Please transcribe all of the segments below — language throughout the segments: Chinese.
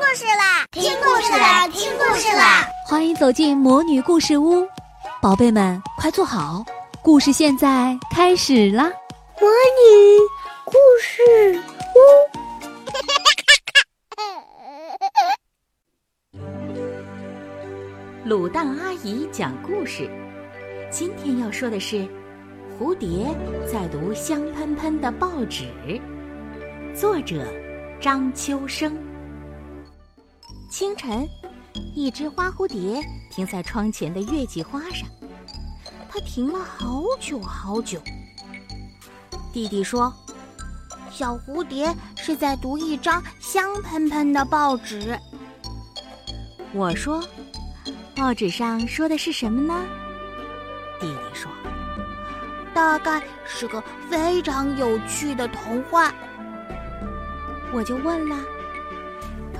故事啦！听故事啦！听故事啦！欢迎走进魔女故事屋，宝贝们快坐好，故事现在开始啦！魔女故事屋，卤蛋阿姨讲故事。今天要说的是，蝴蝶在读香喷喷的报纸。作者张秋生。清晨，一只花蝴蝶停在窗前的月季花上，它停了好久好久。弟弟说：“小蝴蝶是在读一张香喷喷的报纸。”我说：“报纸上说的是什么呢？”弟弟说：“大概是个非常有趣的童话。”我就问了：“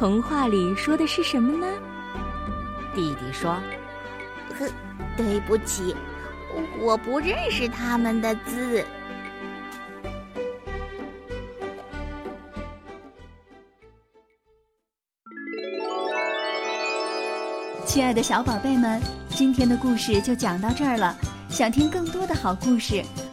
童话里说的是什么呢？”弟弟说：“呵，对不起，我不认识他们的字。”亲爱的小宝贝们，今天的故事就讲到这儿了。想听更多的好故事。